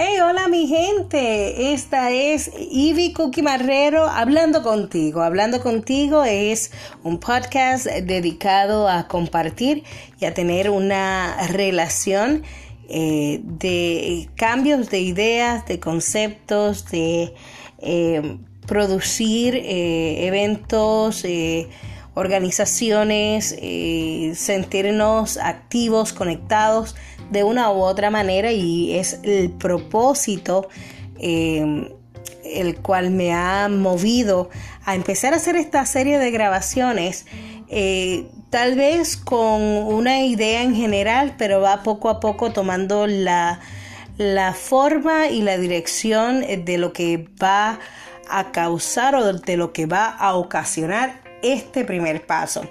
Hey, hola mi gente, esta es Ivy Cookie Marrero hablando contigo. Hablando contigo es un podcast dedicado a compartir y a tener una relación eh, de cambios de ideas, de conceptos, de eh, producir eh, eventos, organizaciones, sentirnos activos, conectados de una u otra manera y es el propósito eh, el cual me ha movido a empezar a hacer esta serie de grabaciones. Eh, tal vez con una idea en general, pero va poco a poco tomando la, la forma y la dirección de lo que va a causar o de lo que va a ocasionar este primer paso.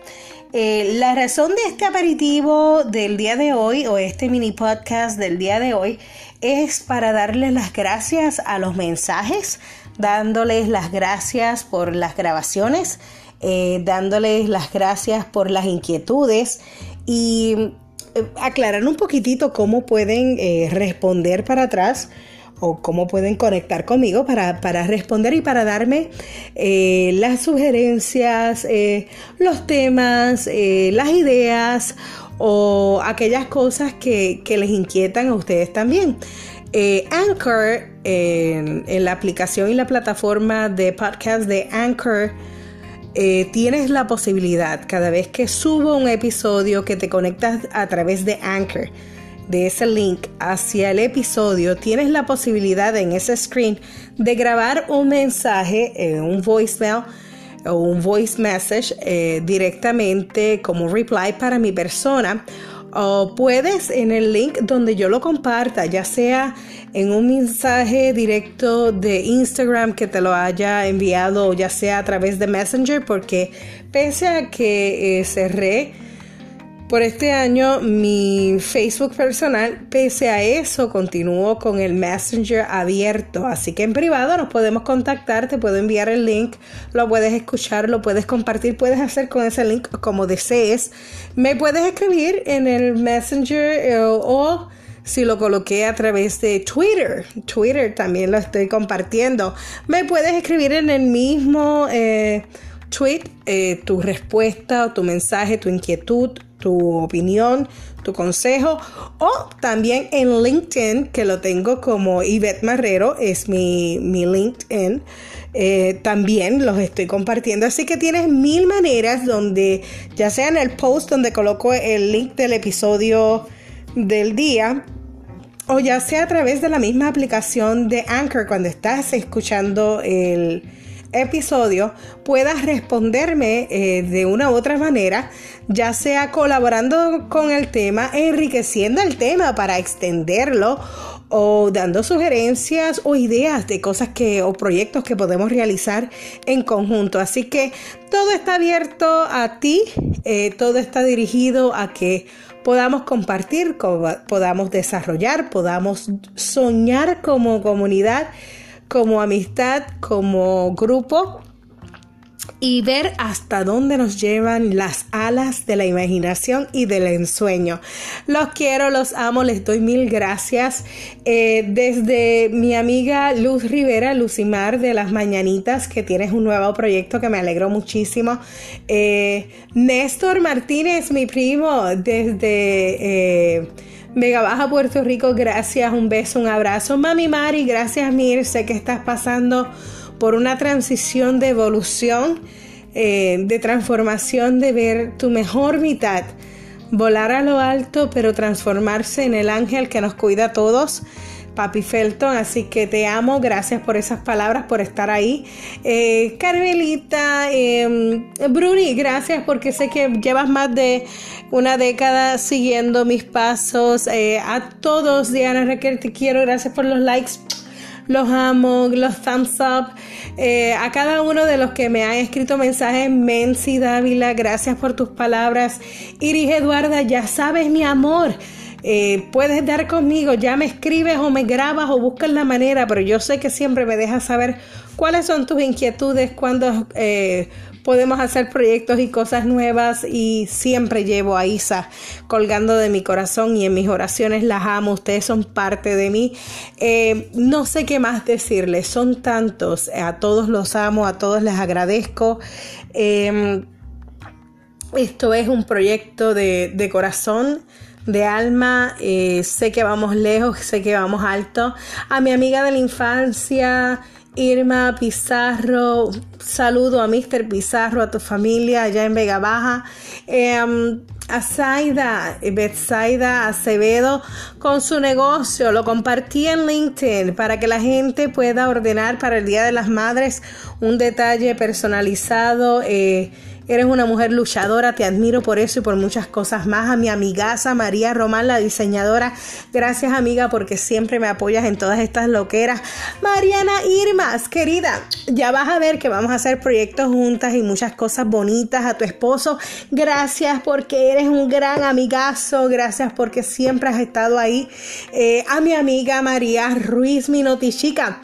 Eh, la razón de este aperitivo del día de hoy o este mini podcast del día de hoy es para darles las gracias a los mensajes, dándoles las gracias por las grabaciones, eh, dándoles las gracias por las inquietudes y eh, aclarar un poquitito cómo pueden responder para atrás o cómo pueden conectar conmigo para, responder y para darme eh, las sugerencias, eh, los temas, eh, las ideas o aquellas cosas que, les inquietan a ustedes también. Anchor, en, la aplicación y la plataforma de podcast de Anchor, tienes la posibilidad cada vez que subo un episodio que te conectas a través de Anchor de ese link hacia el episodio, tienes la posibilidad en ese screen de grabar un mensaje, eh, un voicemail o un voice message eh, directamente como reply para mi persona. O puedes en el link donde yo lo comparta, ya sea en un mensaje directo de Instagram que te lo haya enviado, o ya sea a través de Messenger, porque pese a que eh, cerré por este año mi Facebook personal, pese a eso, continúo con el Messenger abierto. Así que en privado nos podemos contactar, te puedo enviar el link, lo puedes escuchar, lo puedes compartir, puedes hacer con ese link como desees. Me puedes escribir en el Messenger eh, o si lo coloqué a través de Twitter. Twitter también lo estoy compartiendo. Me puedes escribir en el mismo eh, tweet eh, tu respuesta o tu mensaje, tu inquietud tu opinión, tu consejo o también en LinkedIn que lo tengo como Yvette Marrero, es mi, LinkedIn. Eh, también los estoy compartiendo. Así que tienes mil maneras donde, ya sea en el post donde coloco el link del episodio del día, o ya sea a través de la misma aplicación de Anchor cuando estás escuchando el, episodio puedas responderme eh, de una u otra manera, ya sea colaborando con el tema, enriqueciendo el tema para extenderlo o dando sugerencias o ideas de cosas que o proyectos que podemos realizar en conjunto. Así que todo está abierto a ti, eh, todo está dirigido a que podamos compartir, podamos desarrollar, podamos soñar como comunidad como amistad, como grupo y ver hasta dónde nos llevan las alas de la imaginación y del ensueño. Los quiero, los amo, les doy mil gracias. Eh, desde mi amiga Luz Rivera, Lucimar de las Mañanitas, que tienes un nuevo proyecto que me alegró muchísimo. Eh, Néstor Martínez, mi primo, desde... Eh, Vega Baja, Puerto Rico, gracias, un beso, un abrazo. Mami Mari, gracias Mir, sé que estás pasando por una transición de evolución, eh, de transformación, de ver tu mejor mitad, volar a lo alto, pero transformarse en el ángel que nos cuida a todos. Papi Felton, así que te amo, gracias por esas palabras, por estar ahí. Eh, Carmelita, em, Bruni, gracias porque sé que llevas más de una década siguiendo mis pasos. Eh, a todos, Diana Raquel, te quiero, gracias por los likes. Los amo, los thumbs up. Eh, a cada uno de los que me han escrito mensajes, Mensi Dávila, gracias por tus palabras. Iris Eduarda, ya sabes mi amor. Eh, puedes dar conmigo, ya me escribes o me grabas o buscas la manera, pero yo sé que siempre me dejas saber cuáles son tus inquietudes, cuando podemos hacer proyectos y cosas nuevas y siempre llevo a Isa colgando de mi corazón y en mis oraciones las amo, ustedes son parte de mí. Eh, no sé qué más decirles, son tantos, a todos los amo, a todos les agradezco. Em, esto es un proyecto de, corazón de alma, eh, sé que vamos lejos, sé que vamos alto. A mi amiga de la infancia, Irma Pizarro, saludo a Mr. Pizarro, a tu familia allá en Vega Baja. Em, a Zaida, Betsaida Acevedo con su negocio. Lo compartí en LinkedIn para que la gente pueda ordenar para el Día de las Madres un detalle personalizado. Eh, Eres una mujer luchadora, te admiro por eso y por muchas cosas más. A mi amigaza María Román, la diseñadora, gracias amiga porque siempre me apoyas en todas estas loqueras. Mariana Irmas, querida, ya vas a ver que vamos a hacer proyectos juntas y muchas cosas bonitas. A tu esposo, gracias porque eres un gran amigazo, gracias porque siempre has estado ahí. Eh, a mi amiga María Ruiz, mi notichica.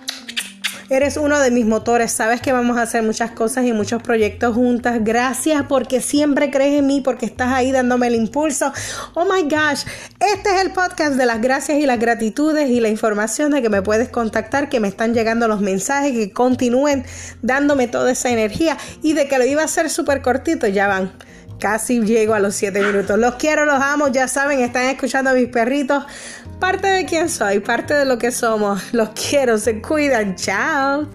Eres uno de mis motores. Sabes que vamos a hacer muchas cosas y muchos proyectos juntas. Gracias porque siempre crees en mí, porque estás ahí dándome el impulso. Oh my gosh. Este es el podcast de las gracias y las gratitudes y la información de que me puedes contactar, que me están llegando los mensajes, que continúen dándome toda esa energía y de que lo iba a hacer súper cortito. Ya van. Casi llego a los 7 minutos. Los quiero, los amo, ya saben, están escuchando a mis perritos parte de quién soy, parte de lo que somos. Los quiero, se cuidan, chao.